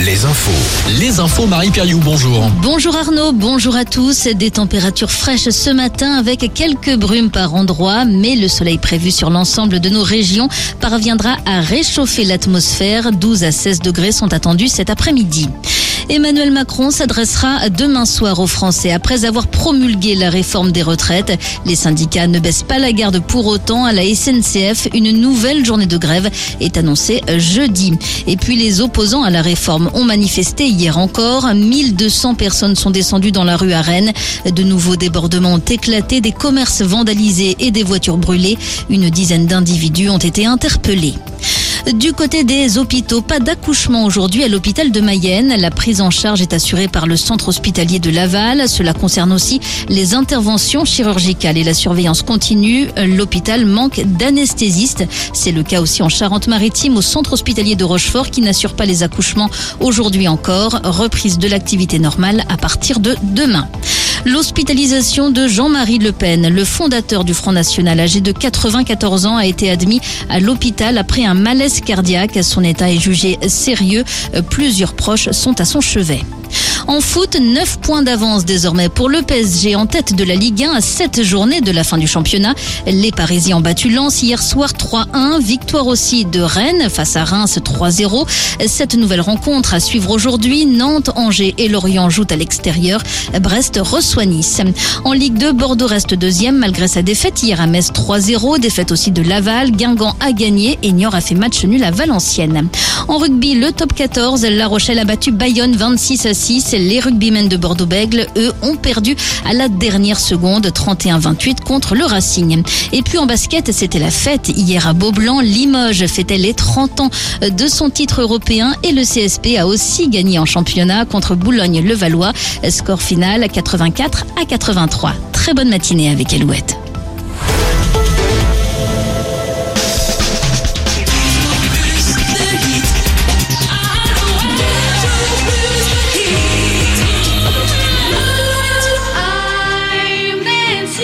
les infos. Les infos Marie Periou, bonjour. Bonjour Arnaud, bonjour à tous. Des températures fraîches ce matin avec quelques brumes par endroit, mais le soleil prévu sur l'ensemble de nos régions parviendra à réchauffer l'atmosphère. 12 à 16 degrés sont attendus cet après-midi. Emmanuel Macron s'adressera demain soir aux Français après avoir promulgué la réforme des retraites. Les syndicats ne baissent pas la garde pour autant. À la SNCF, une nouvelle journée de grève est annoncée jeudi. Et puis les opposants à la réforme ont manifesté hier encore. 1200 personnes sont descendues dans la rue à Rennes. De nouveaux débordements ont éclaté, des commerces vandalisés et des voitures brûlées. Une dizaine d'individus ont été interpellés. Du côté des hôpitaux, pas d'accouchement aujourd'hui à l'hôpital de Mayenne. La prise en charge est assurée par le centre hospitalier de Laval. Cela concerne aussi les interventions chirurgicales et la surveillance continue. L'hôpital manque d'anesthésistes. C'est le cas aussi en Charente-Maritime au centre hospitalier de Rochefort qui n'assure pas les accouchements aujourd'hui encore. Reprise de l'activité normale à partir de demain. L'hospitalisation de Jean-Marie Le Pen, le fondateur du Front National âgé de 94 ans, a été admis à l'hôpital après un malaise cardiaque. Son état est jugé sérieux. Plusieurs proches sont à son chevet. En foot, 9 points d'avance désormais pour le PSG en tête de la Ligue 1 à 7 journées de la fin du championnat. Les Parisiens ont battu Lens hier soir 3-1. Victoire aussi de Rennes face à Reims 3-0. Cette nouvelle rencontre à suivre aujourd'hui. Nantes, Angers et Lorient jouent à l'extérieur. Brest reçoit Nice. En Ligue 2, Bordeaux reste deuxième malgré sa défaite hier à Metz 3-0. Défaite aussi de Laval. Guingamp a gagné et Niort a fait match nul à Valenciennes. En rugby, le top 14, La Rochelle a battu Bayonne 26 à 6 les rugbymen de Bordeaux-Bègle, eux, ont perdu à la dernière seconde 31-28 contre le Racing. Et puis en basket, c'était la fête hier à Beaublanc. Limoges fêtait les 30 ans de son titre européen et le CSP a aussi gagné en championnat contre Boulogne-le-Valois. Score final 84 à 83. Très bonne matinée avec Alouette.